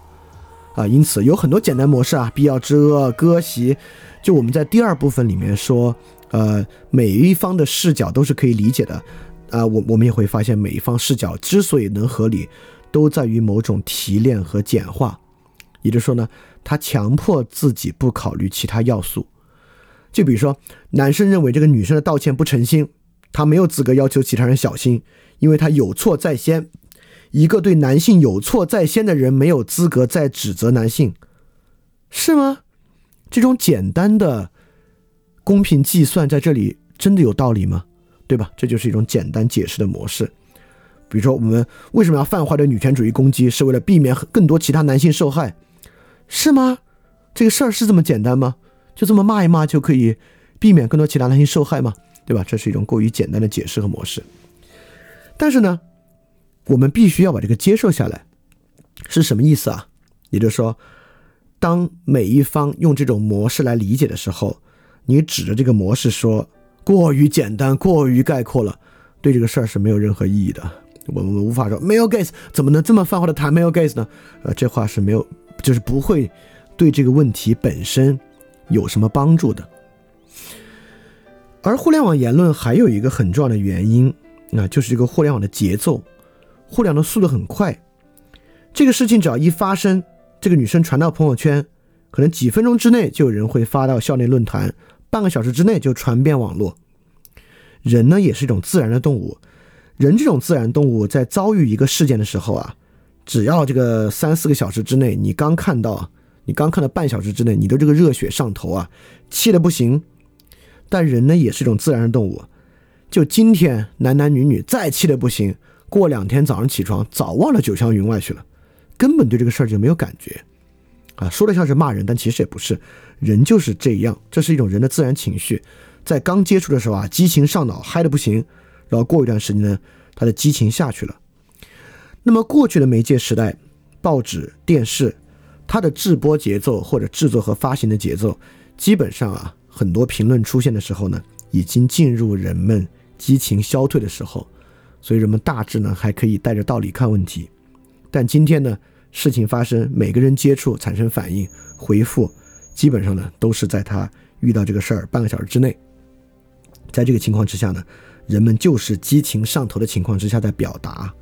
啊。因此有很多简单模式啊，必要之恶、割席。就我们在第二部分里面说，呃，每一方的视角都是可以理解的啊。我我们也会发现，每一方视角之所以能合理，都在于某种提炼和简化，也就是说呢，他强迫自己不考虑其他要素。就比如说，男生认为这个女生的道歉不诚心，他没有资格要求其他人小心，因为他有错在先。一个对男性有错在先的人，没有资格再指责男性，是吗？这种简单的公平计算在这里真的有道理吗？对吧？这就是一种简单解释的模式。比如说，我们为什么要泛化对女权主义攻击，是为了避免更多其他男性受害，是吗？这个事儿是这么简单吗？就这么骂一骂就可以避免更多其他男性受害吗？对吧？这是一种过于简单的解释和模式。但是呢，我们必须要把这个接受下来，是什么意思啊？也就是说，当每一方用这种模式来理解的时候，你指着这个模式说过于简单、过于概括了，对这个事儿是没有任何意义的。我们无法说没有 gaze 怎么能这么泛化的谈没有 gaze 呢？呃，这话是没有，就是不会对这个问题本身。有什么帮助的？而互联网言论还有一个很重要的原因，那就是这个互联网的节奏，互联网的速度很快。这个事情只要一发生，这个女生传到朋友圈，可能几分钟之内就有人会发到校内论坛，半个小时之内就传遍网络。人呢，也是一种自然的动物，人这种自然动物在遭遇一个事件的时候啊，只要这个三四个小时之内，你刚看到。你刚看到半小时之内，你的这个热血上头啊，气的不行。但人呢，也是一种自然的动物。就今天男男女女再气的不行，过两天早上起床早忘了九霄云外去了，根本对这个事儿就没有感觉。啊，说的像是骂人，但其实也不是。人就是这样，这是一种人的自然情绪。在刚接触的时候啊，激情上脑，嗨的不行。然后过一段时间呢，他的激情下去了。那么过去的媒介时代，报纸、电视。它的制播节奏或者制作和发行的节奏，基本上啊很多评论出现的时候呢，已经进入人们激情消退的时候，所以人们大致呢还可以带着道理看问题。但今天呢，事情发生，每个人接触产生反应回复，基本上呢都是在他遇到这个事儿半个小时之内。在这个情况之下呢，人们就是激情上头的情况之下在表达，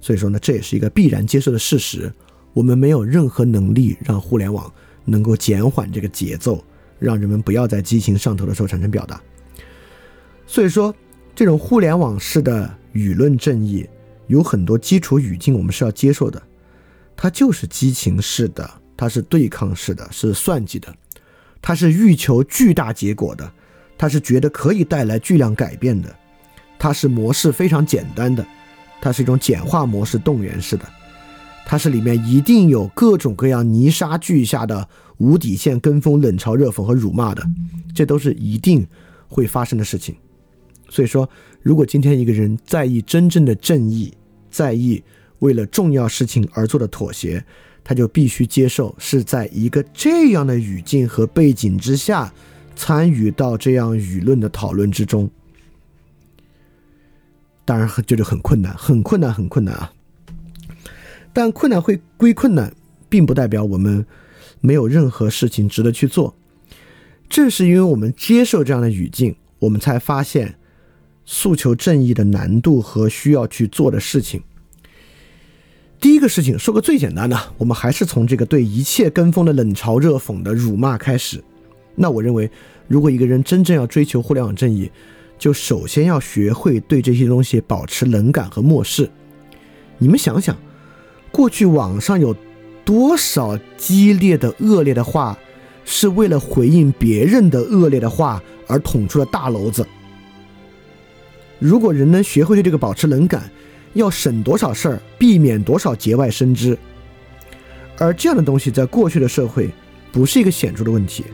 所以说呢，这也是一个必然接受的事实。我们没有任何能力让互联网能够减缓这个节奏，让人们不要在激情上头的时候产生表达。所以说，这种互联网式的舆论正义。有很多基础语境我们是要接受的，它就是激情式的，它是对抗式的，是算计的，它是欲求巨大结果的，它是觉得可以带来巨量改变的，它是模式非常简单的，它是一种简化模式动员式的，它是里面一定有各种各样泥沙俱下的无底线跟风、冷嘲热讽和辱骂的，这都是一定会发生的事情。所以说，如果今天一个人在意真正的正义，在意为了重要事情而做的妥协，他就必须接受是在一个这样的语境和背景之下参与到这样舆论的讨论之中。当然，这就很困难，很困难，很困难啊！但困难会归困难，并不代表我们没有任何事情值得去做。正是因为我们接受这样的语境，我们才发现。诉求正义的难度和需要去做的事情。第一个事情说个最简单的，我们还是从这个对一切跟风的冷嘲热讽的辱骂开始。那我认为，如果一个人真正要追求互联网正义，就首先要学会对这些东西保持冷感和漠视。你们想想，过去网上有多少激烈的恶劣的话，是为了回应别人的恶劣的话而捅出了大篓子？如果人能学会对这个保持冷感，要省多少事儿，避免多少节外生枝。而这样的东西在过去的社会不是一个显著的问题。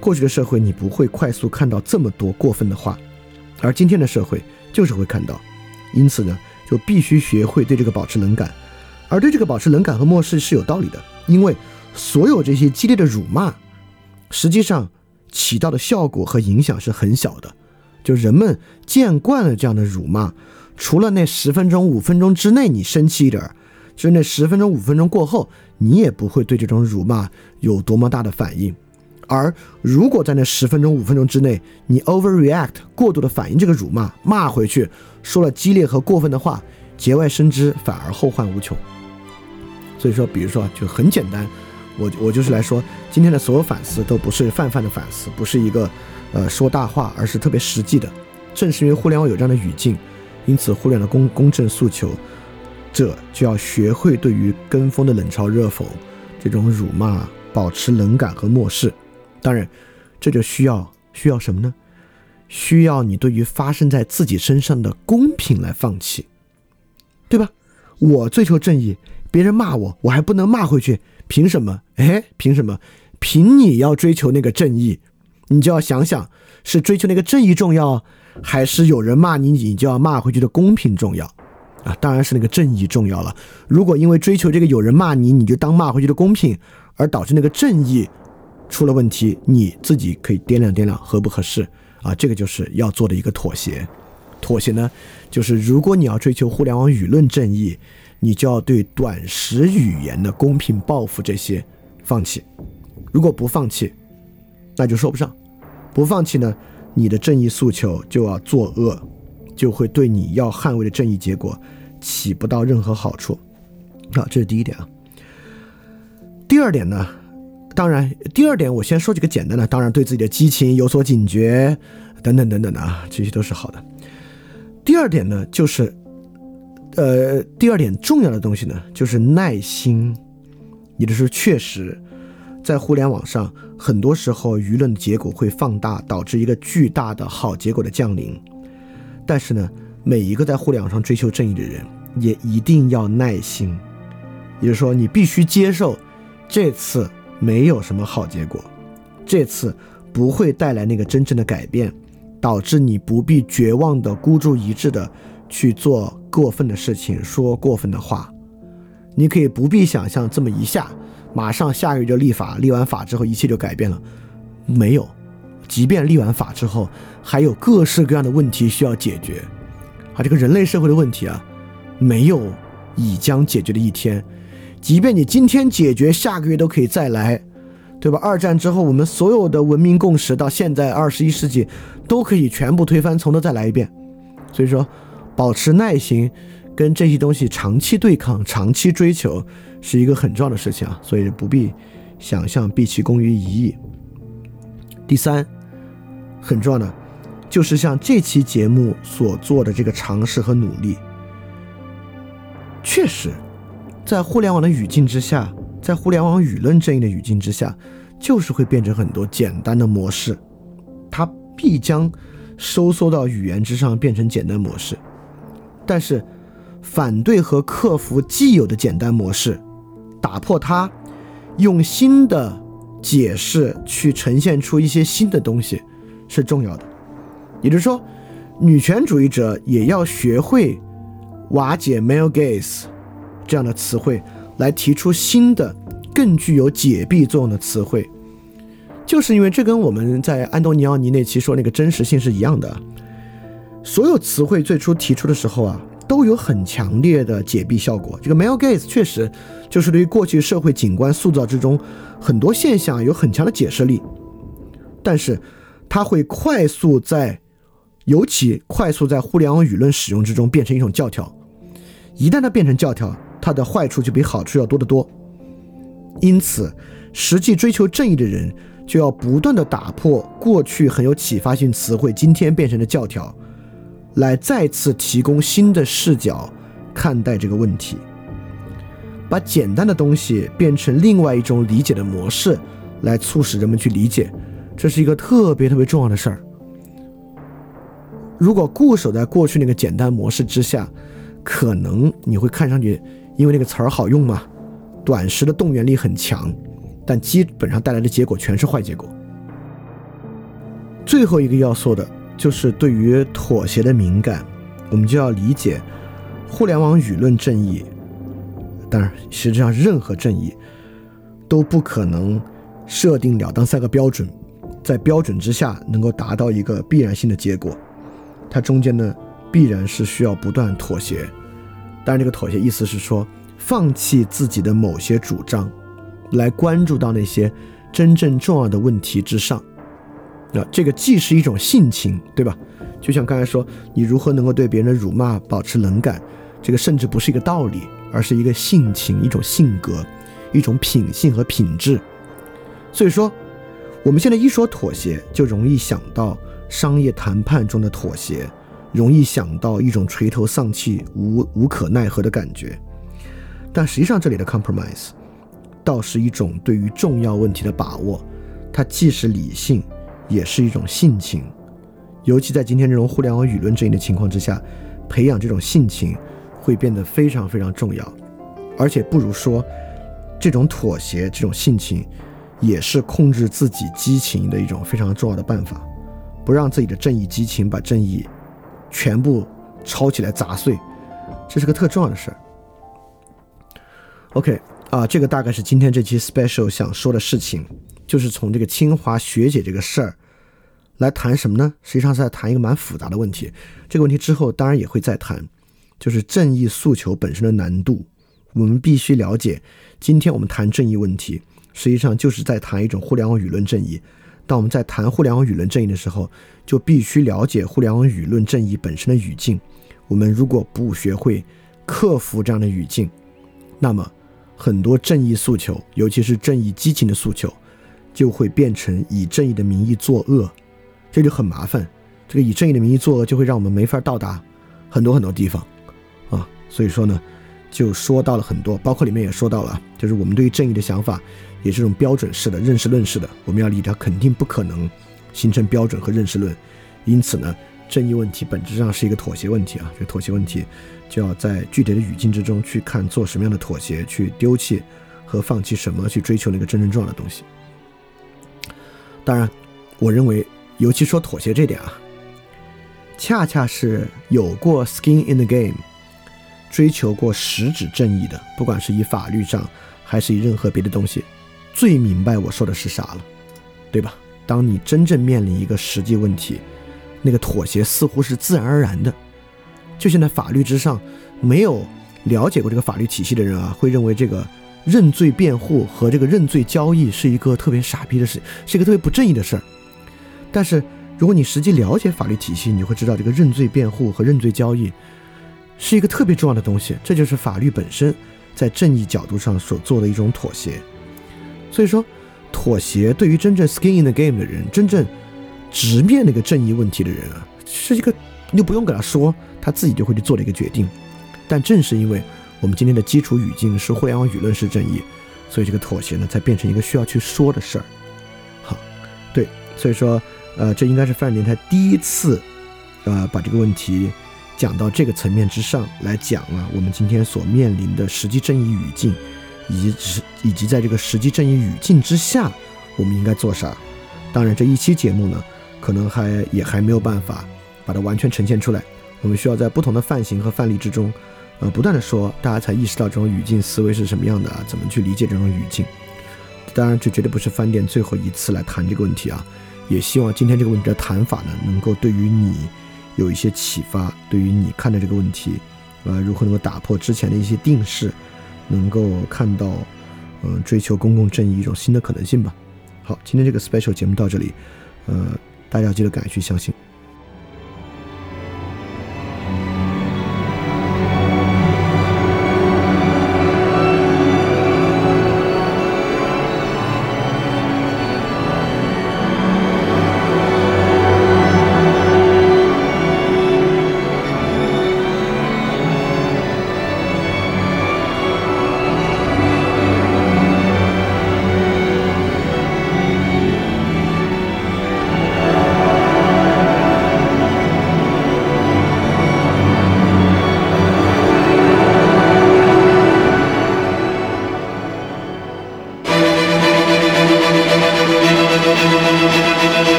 过去的社会你不会快速看到这么多过分的话，而今天的社会就是会看到。因此呢，就必须学会对这个保持冷感。而对这个保持冷感和漠视是有道理的，因为所有这些激烈的辱骂，实际上起到的效果和影响是很小的。就人们见惯了这样的辱骂，除了那十分钟、五分钟之内你生气一点儿，就那十分钟、五分钟过后，你也不会对这种辱骂有多么大的反应。而如果在那十分钟、五分钟之内，你 overreact 过度的反应这个辱骂，骂回去，说了激烈和过分的话，节外生枝，反而后患无穷。所以说，比如说就很简单，我我就是来说，今天的所有反思都不是泛泛的反思，不是一个。呃，说大话，而是特别实际的。正是因为互联网有这样的语境，因此互联网的公公正诉求，这就要学会对于跟风的冷嘲热讽、这种辱骂保持冷感和漠视。当然，这就需要需要什么呢？需要你对于发生在自己身上的公平来放弃，对吧？我追求正义，别人骂我，我还不能骂回去，凭什么？哎，凭什么？凭你要追求那个正义？你就要想想，是追求那个正义重要，还是有人骂你，你就要骂回去的公平重要？啊，当然是那个正义重要了。如果因为追求这个有人骂你，你就当骂回去的公平，而导致那个正义出了问题，你自己可以掂量掂量合不合适啊？这个就是要做的一个妥协。妥协呢，就是如果你要追求互联网舆论正义，你就要对短时语言的公平报复这些放弃。如果不放弃，那就说不上，不放弃呢，你的正义诉求就要作恶，就会对你要捍卫的正义结果起不到任何好处。好，这是第一点啊。第二点呢，当然，第二点我先说几个简单的，当然对自己的激情有所警觉，等等等等的啊，这些都是好的。第二点呢，就是，呃，第二点重要的东西呢，就是耐心，也就是确实。在互联网上，很多时候舆论的结果会放大，导致一个巨大的好结果的降临。但是呢，每一个在互联网上追求正义的人，也一定要耐心。也就是说，你必须接受，这次没有什么好结果，这次不会带来那个真正的改变，导致你不必绝望的孤注一掷的去做过分的事情，说过分的话。你可以不必想象这么一下。马上下个月就立法，立完法之后一切就改变了，没有，即便立完法之后，还有各式各样的问题需要解决。啊，这个人类社会的问题啊，没有已将解决的一天。即便你今天解决，下个月都可以再来，对吧？二战之后，我们所有的文明共识到现在二十一世纪，都可以全部推翻，从头再来一遍。所以说，保持耐心，跟这些东西长期对抗、长期追求，是一个很重要的事情啊。所以不必想象毕其功于一役。第三，很重要的。就是像这期节目所做的这个尝试和努力，确实，在互联网的语境之下，在互联网舆论正义的语境之下，就是会变成很多简单的模式，它必将收缩到语言之上，变成简单模式。但是，反对和克服既有的简单模式，打破它，用新的解释去呈现出一些新的东西，是重要的。也就是说，女权主义者也要学会瓦解 male gaze 这样的词汇，来提出新的、更具有解蔽作用的词汇。就是因为这跟我们在安东尼奥尼那期说那个真实性是一样的。所有词汇最初提出的时候啊，都有很强烈的解蔽效果。这个 male gaze 确实就是对于过去社会景观塑造之中很多现象有很强的解释力，但是它会快速在尤其快速在互联网舆论使用之中变成一种教条，一旦它变成教条，它的坏处就比好处要多得多。因此，实际追求正义的人就要不断的打破过去很有启发性词汇今天变成的教条，来再次提供新的视角看待这个问题，把简单的东西变成另外一种理解的模式，来促使人们去理解，这是一个特别特别重要的事儿。如果固守在过去那个简单模式之下，可能你会看上去，因为那个词儿好用嘛，短时的动员力很强，但基本上带来的结果全是坏结果。最后一个要说的就是对于妥协的敏感，我们就要理解，互联网舆论正义，当然实际上任何正义都不可能设定了当三个标准，在标准之下能够达到一个必然性的结果。它中间呢，必然是需要不断妥协，当然，这个妥协意思是说，放弃自己的某些主张，来关注到那些真正重要的问题之上。那这个既是一种性情，对吧？就像刚才说，你如何能够对别人的辱骂保持冷感，这个甚至不是一个道理，而是一个性情、一种性格、一种品性和品质。所以说，我们现在一说妥协，就容易想到。商业谈判中的妥协，容易想到一种垂头丧气、无无可奈何的感觉，但实际上这里的 compromise，倒是一种对于重要问题的把握。它既是理性，也是一种性情。尤其在今天这种互联网舆论阵营的情况之下，培养这种性情会变得非常非常重要。而且不如说，这种妥协、这种性情，也是控制自己激情的一种非常重要的办法。不让自己的正义激情把正义全部抄起来砸碎，这是个特重要的事儿。OK 啊，这个大概是今天这期 special 想说的事情，就是从这个清华学姐这个事儿来谈什么呢？实际上是在谈一个蛮复杂的问题。这个问题之后当然也会再谈，就是正义诉求本身的难度。我们必须了解，今天我们谈正义问题，实际上就是在谈一种互联网舆论正义。当我们在谈互联网舆论正义的时候，就必须了解互联网舆论正义本身的语境。我们如果不学会克服这样的语境，那么很多正义诉求，尤其是正义激情的诉求，就会变成以正义的名义作恶，这就很麻烦。这个以正义的名义作恶，就会让我们没法到达很多很多地方啊。所以说呢，就说到了很多，包括里面也说到了，就是我们对于正义的想法。也是这种标准式的认识论式的，我们要理解，肯定不可能形成标准和认识论。因此呢，正义问题本质上是一个妥协问题啊。这个妥协问题就要在具体的语境之中去看，做什么样的妥协，去丢弃和放弃什么，去追求那个真正重要的东西。当然，我认为，尤其说妥协这点啊，恰恰是有过 skin in the game，追求过实质正义的，不管是以法律上还是以任何别的东西。最明白我说的是啥了，对吧？当你真正面临一个实际问题，那个妥协似乎是自然而然的。就现在法律之上，没有了解过这个法律体系的人啊，会认为这个认罪辩护和这个认罪交易是一个特别傻逼的事，是一个特别不正义的事儿。但是如果你实际了解法律体系，你会知道这个认罪辩护和认罪交易是一个特别重要的东西。这就是法律本身在正义角度上所做的一种妥协。所以说，妥协对于真正 skin in the game 的人，真正直面那个正义问题的人啊，是一个你就不用给他说。他自己就会去做的一个决定，但正是因为我们今天的基础语境是互联网舆论式正义，所以这个妥协呢才变成一个需要去说的事儿。好，对，所以说，呃，这应该是范林他第一次，呃，把这个问题讲到这个层面之上来讲啊，我们今天所面临的实际正义语境，以及是以及在这个实际正义语境之下，我们应该做啥？当然，这一期节目呢，可能还也还没有办法把它完全呈现出来。我们需要在不同的范型和范例之中，呃，不断的说，大家才意识到这种语境思维是什么样的？怎么去理解这种语境？当然，这绝对不是饭店最后一次来谈这个问题啊！也希望今天这个问题的谈法呢，能够对于你有一些启发，对于你看待这个问题，呃，如何能够打破之前的一些定式，能够看到，嗯，追求公共正义一种新的可能性吧。好，今天这个 special 节目到这里，呃，大家要记得敢于去相信。